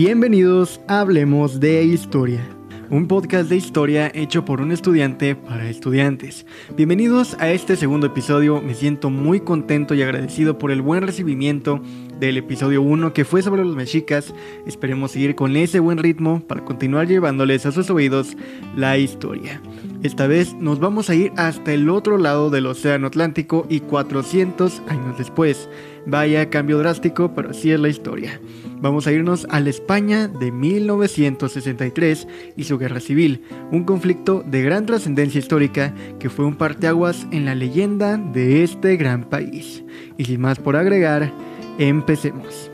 Bienvenidos a Hablemos de Historia, un podcast de historia hecho por un estudiante para estudiantes. Bienvenidos a este segundo episodio, me siento muy contento y agradecido por el buen recibimiento del episodio 1 que fue sobre los mexicas. Esperemos seguir con ese buen ritmo para continuar llevándoles a sus oídos la historia. Esta vez nos vamos a ir hasta el otro lado del Océano Atlántico y 400 años después. Vaya cambio drástico, pero así es la historia. Vamos a irnos a la España de 1963 y su guerra civil, un conflicto de gran trascendencia histórica que fue un parteaguas en la leyenda de este gran país. Y sin más por agregar, empecemos.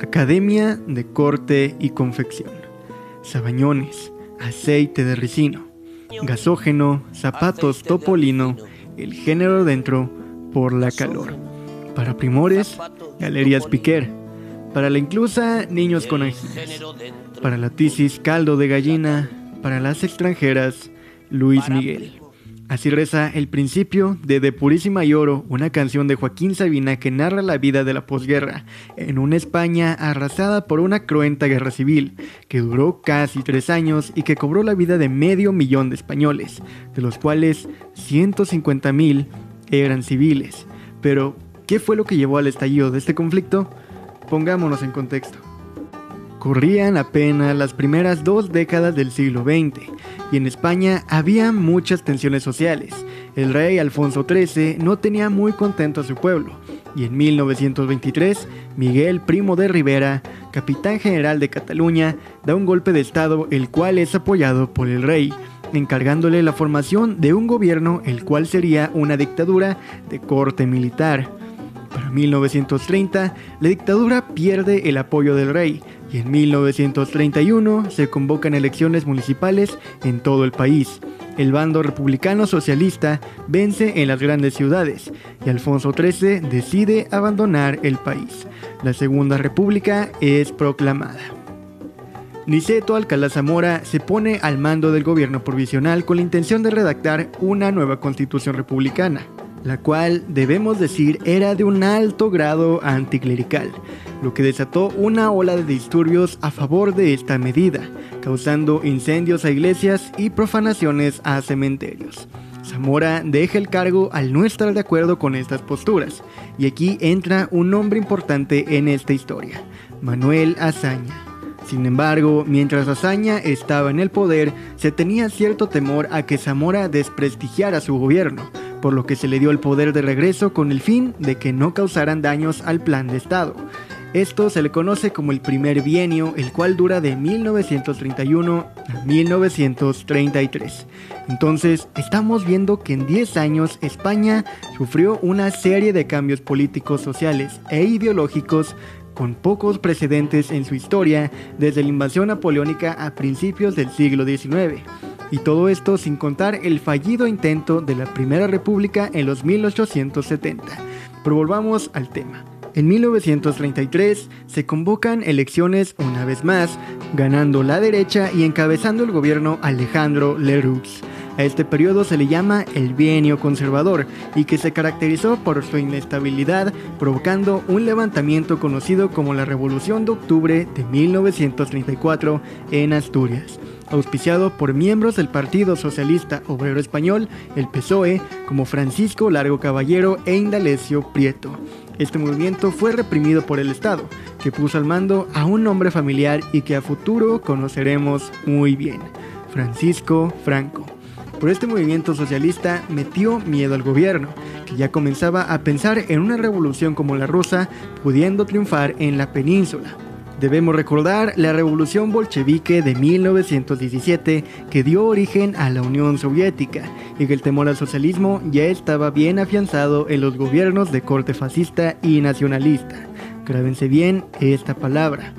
Academia de Corte y Confección. Sabañones, aceite de ricino, gasógeno, zapatos topolino, el género dentro por la calor. Para primores, Galerías Piquer, para la inclusa, niños con anginas. Para la tisis, caldo de gallina. Para las extranjeras, Luis Miguel. Así reza el principio de De Purísima y Oro, una canción de Joaquín Sabina que narra la vida de la posguerra en una España arrasada por una cruenta guerra civil que duró casi tres años y que cobró la vida de medio millón de españoles, de los cuales 150 mil eran civiles. Pero, ¿qué fue lo que llevó al estallido de este conflicto? Pongámonos en contexto. Corrían apenas las primeras dos décadas del siglo XX y en España había muchas tensiones sociales. El rey Alfonso XIII no tenía muy contento a su pueblo y en 1923 Miguel Primo de Rivera, capitán general de Cataluña, da un golpe de estado el cual es apoyado por el rey, encargándole la formación de un gobierno el cual sería una dictadura de corte militar. Para 1930, la dictadura pierde el apoyo del rey y en 1931 se convocan elecciones municipales en todo el país. El bando republicano socialista vence en las grandes ciudades y Alfonso XIII decide abandonar el país. La Segunda República es proclamada. Niceto Alcalá Zamora se pone al mando del gobierno provisional con la intención de redactar una nueva constitución republicana la cual debemos decir era de un alto grado anticlerical, lo que desató una ola de disturbios a favor de esta medida, causando incendios a iglesias y profanaciones a cementerios. Zamora deja el cargo al no estar de acuerdo con estas posturas, y aquí entra un nombre importante en esta historia, Manuel Azaña. Sin embargo, mientras Azaña estaba en el poder, se tenía cierto temor a que Zamora desprestigiara su gobierno, por lo que se le dio el poder de regreso con el fin de que no causaran daños al plan de Estado. Esto se le conoce como el primer bienio, el cual dura de 1931 a 1933. Entonces, estamos viendo que en 10 años España sufrió una serie de cambios políticos, sociales e ideológicos con pocos precedentes en su historia desde la invasión napoleónica a principios del siglo XIX. Y todo esto sin contar el fallido intento de la Primera República en los 1870. Pero volvamos al tema. En 1933 se convocan elecciones una vez más, ganando la derecha y encabezando el gobierno Alejandro Leroux. A este periodo se le llama el bienio conservador y que se caracterizó por su inestabilidad, provocando un levantamiento conocido como la Revolución de Octubre de 1934 en Asturias auspiciado por miembros del Partido Socialista Obrero Español, el PSOE, como Francisco Largo Caballero e Indalecio Prieto. Este movimiento fue reprimido por el Estado, que puso al mando a un hombre familiar y que a futuro conoceremos muy bien, Francisco Franco. Por este movimiento socialista metió miedo al gobierno, que ya comenzaba a pensar en una revolución como la rusa, pudiendo triunfar en la península. Debemos recordar la revolución bolchevique de 1917 que dio origen a la Unión Soviética y que el temor al socialismo ya estaba bien afianzado en los gobiernos de corte fascista y nacionalista. Grábense bien esta palabra.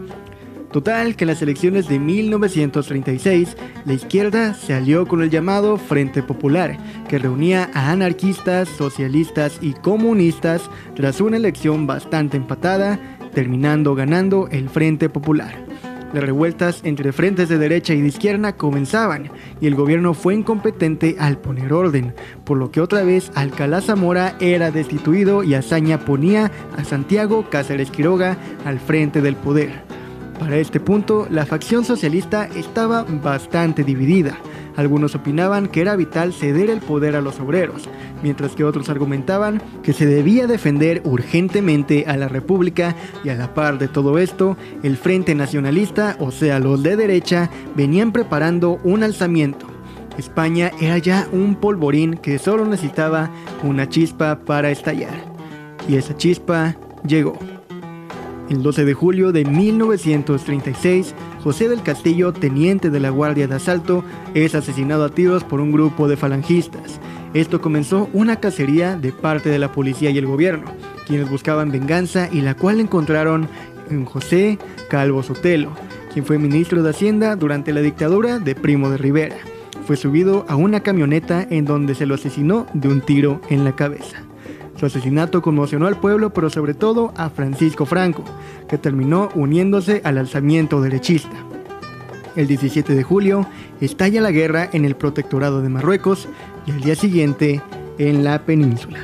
Total que en las elecciones de 1936 la izquierda se alió con el llamado Frente Popular, que reunía a anarquistas, socialistas y comunistas tras una elección bastante empatada terminando ganando el Frente Popular. Las revueltas entre frentes de derecha y de izquierda comenzaban y el gobierno fue incompetente al poner orden, por lo que otra vez Alcalá Zamora era destituido y Azaña ponía a Santiago Cáceres Quiroga al frente del poder. Para este punto, la facción socialista estaba bastante dividida. Algunos opinaban que era vital ceder el poder a los obreros, mientras que otros argumentaban que se debía defender urgentemente a la República y a la par de todo esto, el Frente Nacionalista, o sea los de derecha, venían preparando un alzamiento. España era ya un polvorín que solo necesitaba una chispa para estallar. Y esa chispa llegó. El 12 de julio de 1936, José del Castillo, teniente de la Guardia de Asalto, es asesinado a tiros por un grupo de falangistas. Esto comenzó una cacería de parte de la policía y el gobierno, quienes buscaban venganza y la cual encontraron en José Calvo Sotelo, quien fue ministro de Hacienda durante la dictadura de Primo de Rivera. Fue subido a una camioneta en donde se lo asesinó de un tiro en la cabeza. Su asesinato conmocionó al pueblo, pero sobre todo a Francisco Franco, que terminó uniéndose al alzamiento derechista. El 17 de julio estalla la guerra en el protectorado de Marruecos y al día siguiente en la península.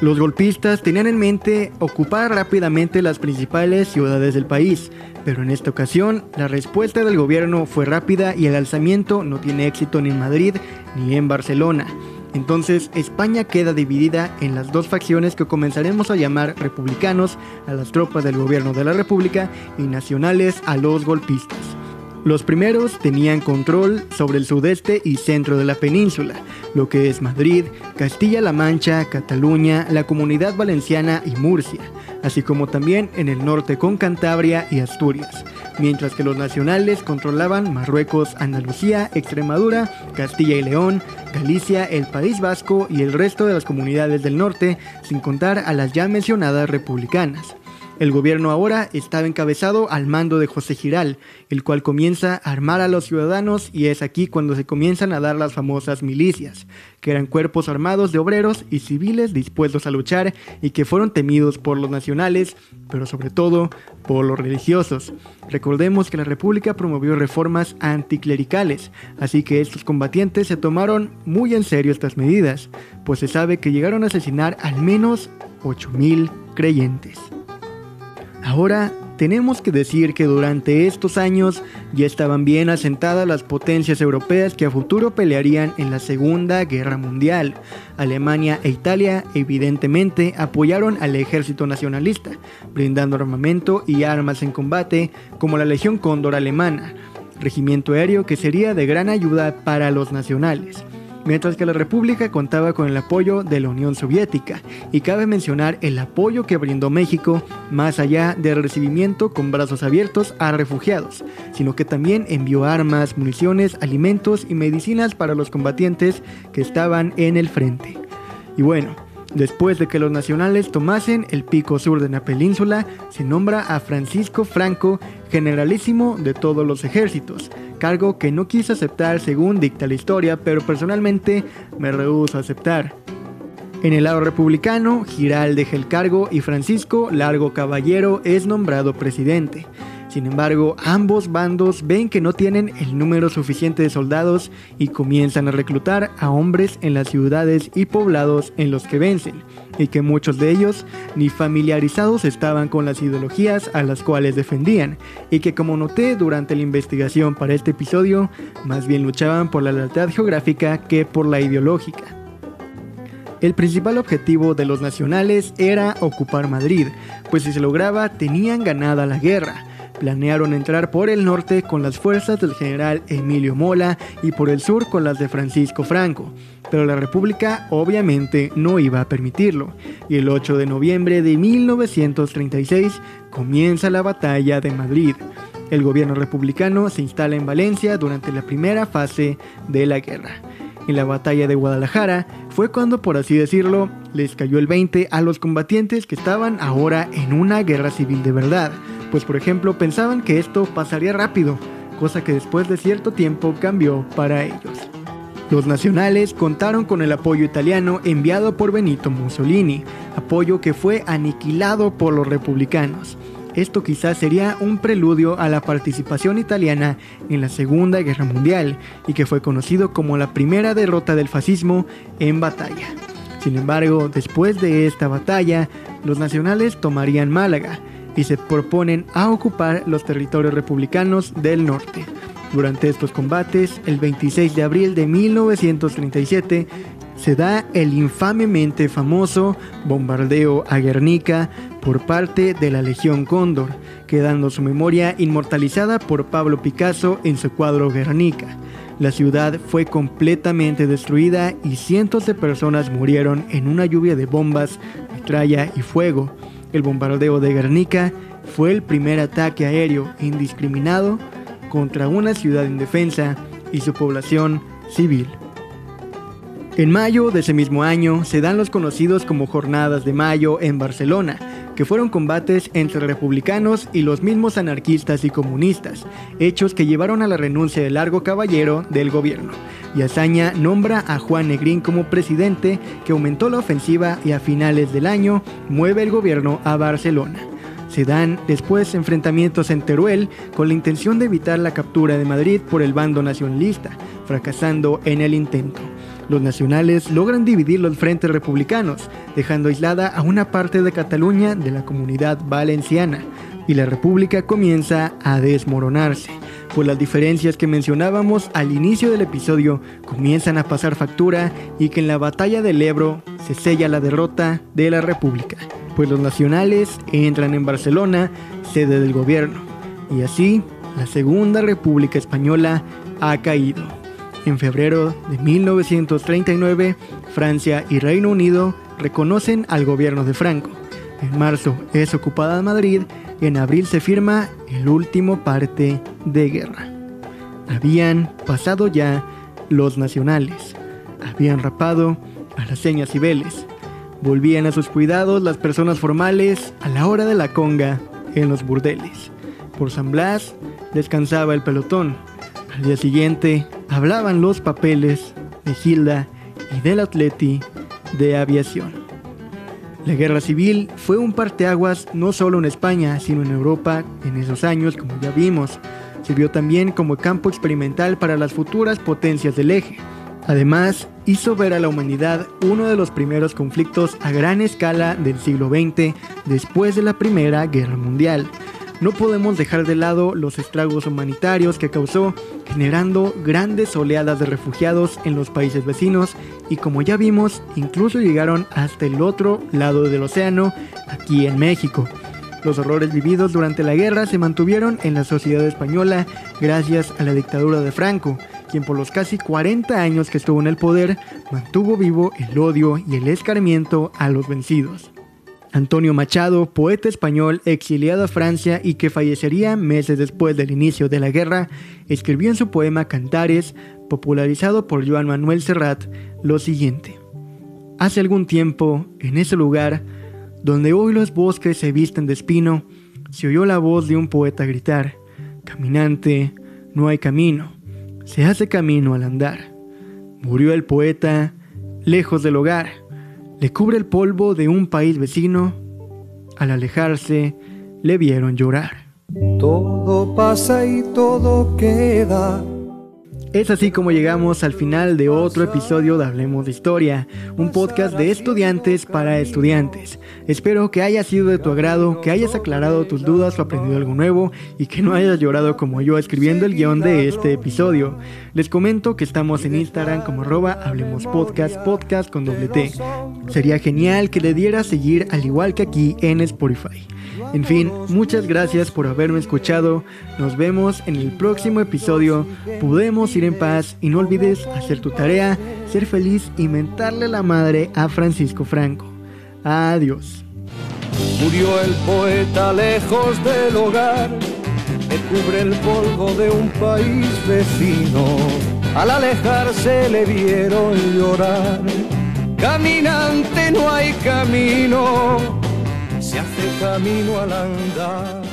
Los golpistas tenían en mente ocupar rápidamente las principales ciudades del país, pero en esta ocasión la respuesta del gobierno fue rápida y el alzamiento no tiene éxito ni en Madrid ni en Barcelona. Entonces España queda dividida en las dos facciones que comenzaremos a llamar republicanos a las tropas del gobierno de la República y nacionales a los golpistas. Los primeros tenían control sobre el sudeste y centro de la península, lo que es Madrid, Castilla-La Mancha, Cataluña, la Comunidad Valenciana y Murcia, así como también en el norte con Cantabria y Asturias mientras que los nacionales controlaban Marruecos, Andalucía, Extremadura, Castilla y León, Galicia, el País Vasco y el resto de las comunidades del norte, sin contar a las ya mencionadas republicanas. El gobierno ahora estaba encabezado al mando de José Giral, el cual comienza a armar a los ciudadanos y es aquí cuando se comienzan a dar las famosas milicias, que eran cuerpos armados de obreros y civiles dispuestos a luchar y que fueron temidos por los nacionales, pero sobre todo por los religiosos. Recordemos que la República promovió reformas anticlericales, así que estos combatientes se tomaron muy en serio estas medidas, pues se sabe que llegaron a asesinar al menos 8.000 creyentes. Ahora tenemos que decir que durante estos años ya estaban bien asentadas las potencias europeas que a futuro pelearían en la Segunda Guerra Mundial. Alemania e Italia evidentemente apoyaron al ejército nacionalista, brindando armamento y armas en combate como la Legión Cóndor alemana, regimiento aéreo que sería de gran ayuda para los nacionales mientras que la República contaba con el apoyo de la Unión Soviética, y cabe mencionar el apoyo que brindó México más allá del recibimiento con brazos abiertos a refugiados, sino que también envió armas, municiones, alimentos y medicinas para los combatientes que estaban en el frente. Y bueno, Después de que los nacionales tomasen el pico sur de la península, se nombra a Francisco Franco generalísimo de todos los ejércitos, cargo que no quise aceptar según dicta la historia, pero personalmente me rehuso a aceptar. En el lado republicano, Giral deja el cargo y Francisco Largo Caballero es nombrado presidente. Sin embargo, ambos bandos ven que no tienen el número suficiente de soldados y comienzan a reclutar a hombres en las ciudades y poblados en los que vencen, y que muchos de ellos ni familiarizados estaban con las ideologías a las cuales defendían, y que como noté durante la investigación para este episodio, más bien luchaban por la lealtad geográfica que por la ideológica. El principal objetivo de los nacionales era ocupar Madrid, pues si se lograba tenían ganada la guerra, planearon entrar por el norte con las fuerzas del general Emilio Mola y por el sur con las de Francisco Franco, pero la República obviamente no iba a permitirlo, y el 8 de noviembre de 1936 comienza la batalla de Madrid. El gobierno republicano se instala en Valencia durante la primera fase de la guerra. En la batalla de Guadalajara fue cuando, por así decirlo, les cayó el 20 a los combatientes que estaban ahora en una guerra civil de verdad, pues por ejemplo pensaban que esto pasaría rápido, cosa que después de cierto tiempo cambió para ellos. Los nacionales contaron con el apoyo italiano enviado por Benito Mussolini, apoyo que fue aniquilado por los republicanos. Esto quizás sería un preludio a la participación italiana en la Segunda Guerra Mundial y que fue conocido como la primera derrota del fascismo en batalla. Sin embargo, después de esta batalla, los nacionales tomarían Málaga, y se proponen a ocupar los territorios republicanos del norte. Durante estos combates, el 26 de abril de 1937, se da el infamemente famoso bombardeo a Guernica por parte de la Legión Cóndor, quedando su memoria inmortalizada por Pablo Picasso en su cuadro Guernica. La ciudad fue completamente destruida y cientos de personas murieron en una lluvia de bombas, metralla y fuego. El bombardeo de Guernica fue el primer ataque aéreo indiscriminado contra una ciudad indefensa y su población civil. En mayo de ese mismo año se dan los conocidos como Jornadas de Mayo en Barcelona, que fueron combates entre republicanos y los mismos anarquistas y comunistas, hechos que llevaron a la renuncia de Largo Caballero del gobierno. Y Azaña nombra a Juan Negrín como presidente, que aumentó la ofensiva y a finales del año mueve el gobierno a Barcelona. Se dan después enfrentamientos en Teruel con la intención de evitar la captura de Madrid por el bando nacionalista, fracasando en el intento. Los nacionales logran dividir los frentes republicanos, dejando aislada a una parte de Cataluña de la comunidad valenciana, y la república comienza a desmoronarse, pues las diferencias que mencionábamos al inicio del episodio comienzan a pasar factura y que en la batalla del Ebro se sella la derrota de la república pues los nacionales entran en Barcelona, sede del gobierno, y así la Segunda República Española ha caído. En febrero de 1939, Francia y Reino Unido reconocen al gobierno de Franco. En marzo es ocupada Madrid y en abril se firma el último parte de guerra. Habían pasado ya los nacionales, habían rapado a las señas cibeles, Volvían a sus cuidados las personas formales a la hora de la conga en los burdeles. Por San Blas descansaba el pelotón. Al día siguiente hablaban los papeles de Gilda y del atleti de aviación. La guerra civil fue un parteaguas no solo en España, sino en Europa en esos años, como ya vimos. Sirvió también como campo experimental para las futuras potencias del eje. Además, hizo ver a la humanidad uno de los primeros conflictos a gran escala del siglo XX después de la Primera Guerra Mundial. No podemos dejar de lado los estragos humanitarios que causó, generando grandes oleadas de refugiados en los países vecinos y como ya vimos, incluso llegaron hasta el otro lado del océano, aquí en México. Los horrores vividos durante la guerra se mantuvieron en la sociedad española gracias a la dictadura de Franco, quien por los casi 40 años que estuvo en el poder mantuvo vivo el odio y el escarmiento a los vencidos. Antonio Machado, poeta español exiliado a Francia y que fallecería meses después del inicio de la guerra, escribió en su poema Cantares, popularizado por Joan Manuel Serrat, lo siguiente. Hace algún tiempo, en ese lugar, donde hoy los bosques se visten de espino, se oyó la voz de un poeta gritar, Caminante, no hay camino se hace camino al andar. Murió el poeta lejos del hogar, le cubre el polvo de un país vecino, al alejarse le vieron llorar. Todo pasa y todo queda es así como llegamos al final de otro episodio de Hablemos de Historia, un podcast de estudiantes para estudiantes. Espero que haya sido de tu agrado, que hayas aclarado tus dudas o aprendido algo nuevo y que no hayas llorado como yo escribiendo el guion de este episodio. Les comento que estamos en Instagram como arroba Hablemos Podcast, podcast con doble T. Sería genial que le dieras seguir al igual que aquí en Spotify. En fin, muchas gracias por haberme escuchado. Nos vemos en el próximo episodio. Podemos ir en paz y no olvides hacer tu tarea, ser feliz y mentarle la madre a Francisco Franco. Adiós. Murió el poeta lejos del hogar, que cubre el polvo de un país vecino. Al alejarse le vieron llorar. Caminante no hay camino se hace camino al andar.